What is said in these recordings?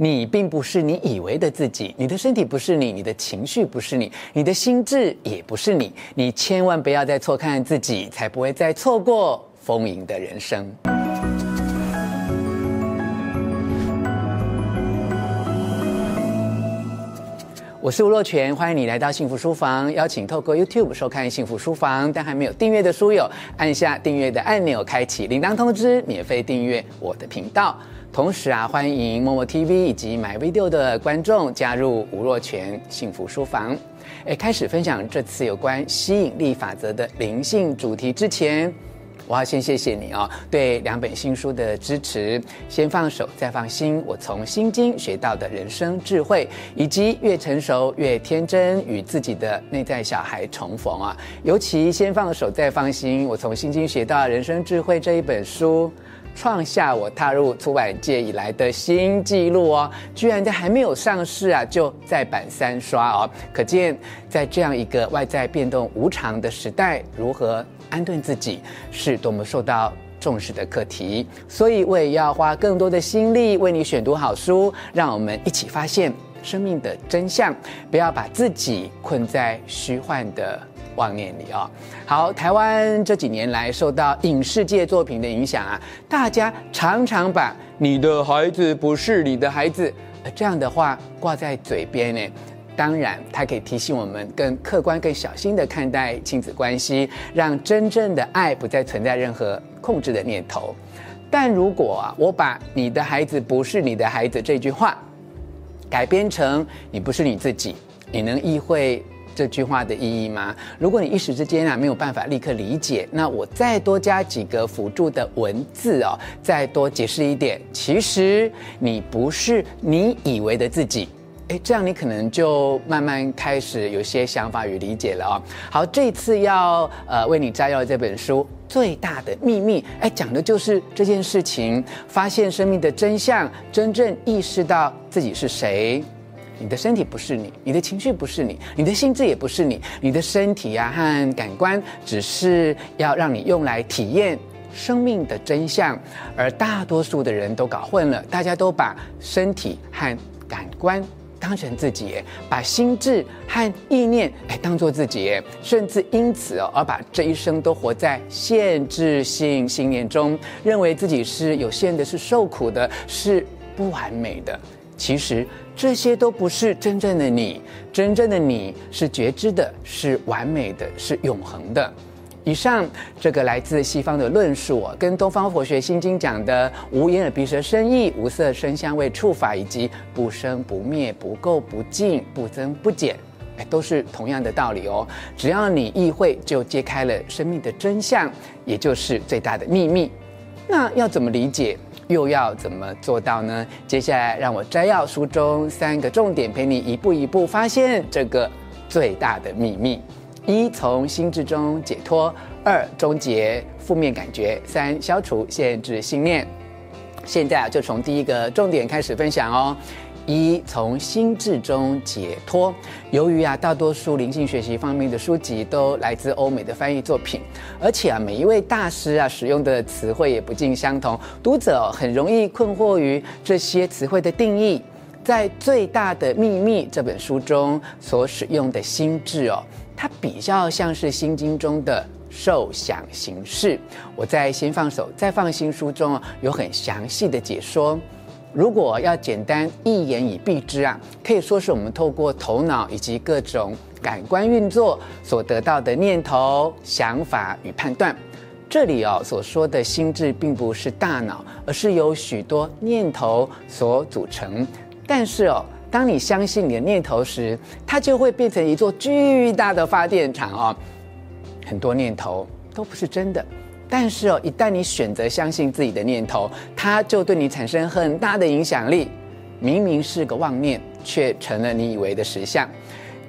你并不是你以为的自己，你的身体不是你，你的情绪不是你，你的心智也不是你。你千万不要再错看自己，才不会再错过丰盈的人生。我是吴若权，欢迎你来到幸福书房。邀请透过 YouTube 收看幸福书房，但还没有订阅的书友，按下订阅的按钮，开启铃铛通知，免费订阅我的频道。同时啊，欢迎默默 TV 以及 MyVideo 的观众加入吴若权幸福书房。诶，开始分享这次有关吸引力法则的灵性主题之前。我要先谢谢你哦，对两本新书的支持。先放手，再放心。我从心经学到的人生智慧，以及越成熟越天真，与自己的内在小孩重逢啊。尤其先放手，再放心。我从心经学到人生智慧这一本书，创下我踏入出版界以来的新纪录哦！居然在还没有上市啊，就再版三刷哦。可见在这样一个外在变动无常的时代，如何安顿自己是多么受到重视的课题，所以我也要花更多的心力为你选读好书，让我们一起发现生命的真相，不要把自己困在虚幻的妄念里啊！好，台湾这几年来受到影视界作品的影响啊，大家常常把“你的孩子不是你的孩子”这样的话挂在嘴边呢。当然，它可以提醒我们更客观、更小心地看待亲子关系，让真正的爱不再存在任何控制的念头。但如果啊，我把“你的孩子不是你的孩子”这句话改编成“你不是你自己”，你能意会这句话的意义吗？如果你一时之间啊没有办法立刻理解，那我再多加几个辅助的文字哦，再多解释一点，其实你不是你以为的自己。诶，这样你可能就慢慢开始有些想法与理解了哦。好，这次要呃为你摘要这本书《最大的秘密》，诶，讲的就是这件事情，发现生命的真相，真正意识到自己是谁。你的身体不是你，你的情绪不是你，你的心智也不是你，你的身体呀、和感官只是要让你用来体验生命的真相，而大多数的人都搞混了，大家都把身体和感官。当成自己，把心智和意念哎当做自己，甚至因此而把这一生都活在限制性信念中，认为自己是有限的，是受苦的，是不完美的。其实这些都不是真正的你，真正的你是觉知的，是完美的，是永恒的。以上这个来自西方的论述，跟东方佛学心经讲的无眼耳鼻舌身意、无色声香味触法，以及不生不灭、不垢不净、不增不减，都是同样的道理哦。只要你意会，就揭开了生命的真相，也就是最大的秘密。那要怎么理解，又要怎么做到呢？接下来让我摘要书中三个重点，陪你一步一步发现这个最大的秘密。一、从心智中解脱；二、终结负面感觉；三、消除限制信念。现在，就从第一个重点开始分享哦。一、从心智中解脱。由于啊，大多数灵性学习方面的书籍都来自欧美的翻译作品，而且啊，每一位大师啊使用的词汇也不尽相同，读者很容易困惑于这些词汇的定义。在《最大的秘密》这本书中所使用的心智哦。它比较像是《心经》中的受想行识。我在先放手，再放心书中有很详细的解说。如果要简单一言以蔽之啊，可以说是我们透过头脑以及各种感官运作所得到的念头、想法与判断。这里哦所说的心智并不是大脑，而是由许多念头所组成。但是哦。当你相信你的念头时，它就会变成一座巨大的发电厂哦。很多念头都不是真的，但是哦，一旦你选择相信自己的念头，它就对你产生很大的影响力。明明是个妄念，却成了你以为的实相。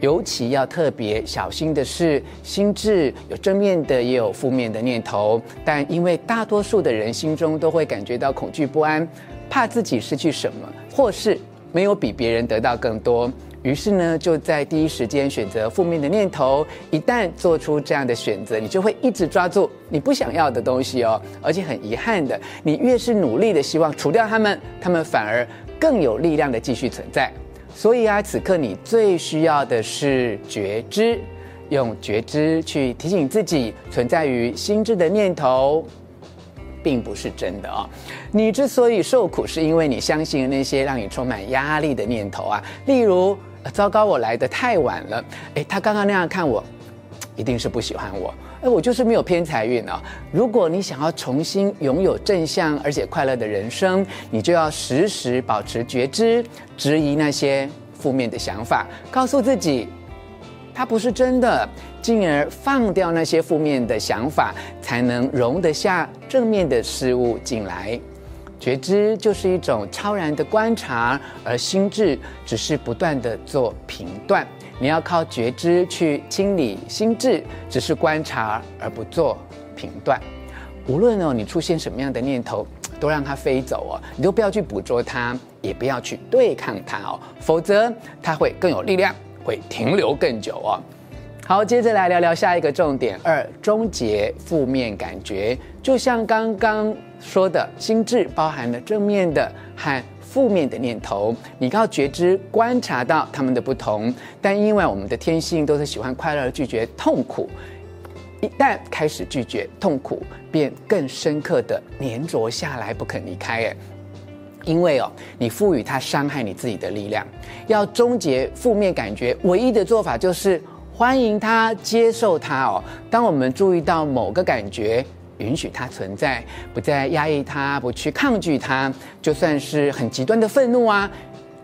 尤其要特别小心的是，心智有正面的，也有负面的念头。但因为大多数的人心中都会感觉到恐惧不安，怕自己失去什么，或是。没有比别人得到更多，于是呢，就在第一时间选择负面的念头。一旦做出这样的选择，你就会一直抓住你不想要的东西哦。而且很遗憾的，你越是努力的希望除掉他们，他们反而更有力量的继续存在。所以啊，此刻你最需要的是觉知，用觉知去提醒自己，存在于心智的念头，并不是真的哦。你之所以受苦，是因为你相信那些让你充满压力的念头啊，例如，糟糕，我来的太晚了。诶，他刚刚那样看我，一定是不喜欢我。诶，我就是没有偏财运哦。如果你想要重新拥有正向而且快乐的人生，你就要时时保持觉知，质疑那些负面的想法，告诉自己，它不是真的，进而放掉那些负面的想法，才能容得下正面的事物进来。觉知就是一种超然的观察，而心智只是不断地做评断。你要靠觉知去清理心智，只是观察而不做评断。无论哦，你出现什么样的念头，都让它飞走哦，你都不要去捕捉它，也不要去对抗它哦，否则它会更有力量，会停留更久哦。好，接着来聊聊下一个重点二：终结负面感觉。就像刚刚说的，心智包含了正面的和负面的念头，你靠觉知观察到它们的不同，但因为我们的天性都是喜欢快乐，拒绝痛苦，一旦开始拒绝痛苦，便更深刻的粘着下来，不肯离开。哎，因为哦，你赋予它伤害你自己的力量。要终结负面感觉，唯一的做法就是欢迎它，接受它哦。当我们注意到某个感觉，允许它存在，不再压抑它，不去抗拒它，就算是很极端的愤怒啊，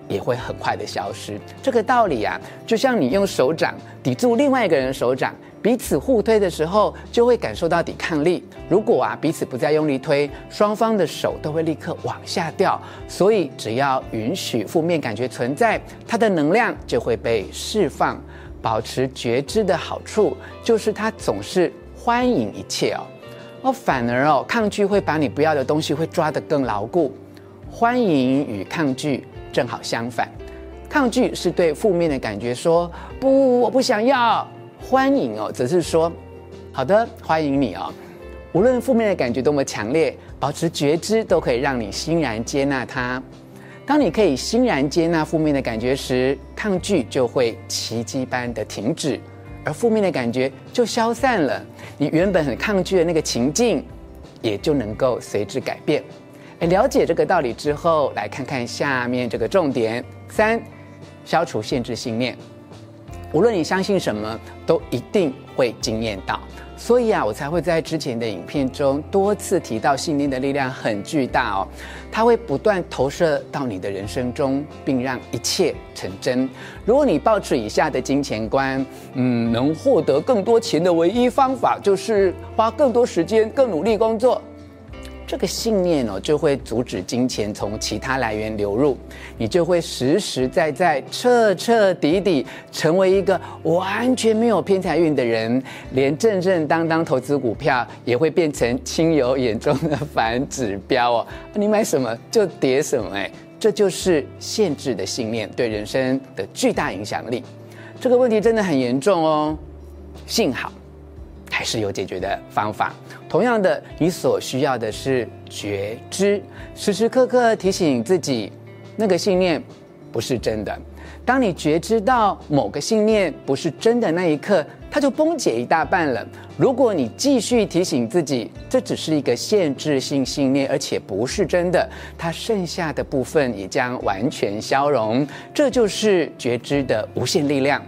也会很快的消失。这个道理啊，就像你用手掌抵住另外一个人的手掌，彼此互推的时候，就会感受到抵抗力。如果啊，彼此不再用力推，双方的手都会立刻往下掉。所以，只要允许负面感觉存在，它的能量就会被释放。保持觉知的好处，就是它总是欢迎一切哦。哦，反而哦，抗拒会把你不要的东西会抓得更牢固。欢迎与抗拒正好相反，抗拒是对负面的感觉说不，我不想要。欢迎哦，则是说好的，欢迎你哦。无论负面的感觉多么强烈，保持觉知都可以让你欣然接纳它。当你可以欣然接纳负面的感觉时，抗拒就会奇迹般的停止。而负面的感觉就消散了，你原本很抗拒的那个情境，也就能够随之改变。哎，了解这个道理之后，来看看下面这个重点：三，消除限制信念。无论你相信什么，都一定会惊艳到。所以啊，我才会在之前的影片中多次提到，信念的力量很巨大哦，它会不断投射到你的人生中，并让一切成真。如果你抱持以下的金钱观，嗯，能获得更多钱的唯一方法就是花更多时间、更努力工作。这个信念哦，就会阻止金钱从其他来源流入，你就会实实在在、彻彻底底成为一个完全没有偏财运的人，连正正当当投资股票也会变成亲友眼中的反指标哦。你买什么就跌什么，哎，这就是限制的信念对人生的巨大影响力。这个问题真的很严重哦，幸好。还是有解决的方法。同样的，你所需要的是觉知，时时刻刻提醒自己，那个信念不是真的。当你觉知到某个信念不是真的那一刻，它就崩解一大半了。如果你继续提醒自己，这只是一个限制性信念，而且不是真的，它剩下的部分也将完全消融。这就是觉知的无限力量，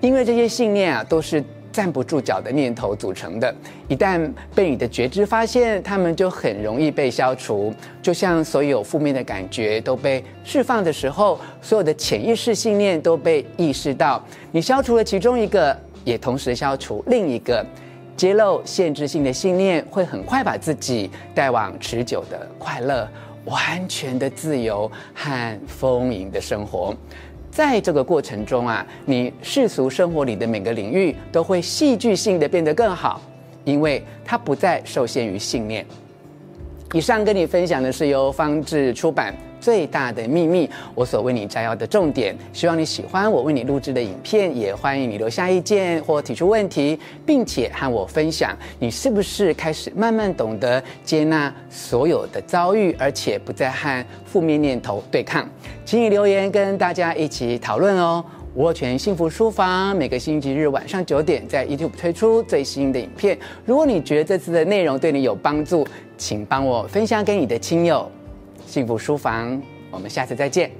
因为这些信念啊，都是。站不住脚的念头组成的，一旦被你的觉知发现，他们就很容易被消除。就像所有负面的感觉都被释放的时候，所有的潜意识信念都被意识到。你消除了其中一个，也同时消除另一个。揭露限制性的信念，会很快把自己带往持久的快乐、完全的自由和丰盈的生活。在这个过程中啊，你世俗生活里的每个领域都会戏剧性的变得更好，因为它不再受限于信念。以上跟你分享的是由方志出版最大的秘密，我所为你摘要的重点。希望你喜欢我为你录制的影片，也欢迎你留下意见或提出问题，并且和我分享你是不是开始慢慢懂得接纳所有的遭遇，而且不再和负面念头对抗。请你留言跟大家一起讨论哦。握拳幸福书房每个星期日晚上九点在 YouTube 推出最新的影片。如果你觉得这次的内容对你有帮助，请帮我分享给你的亲友。幸福书房，我们下次再见。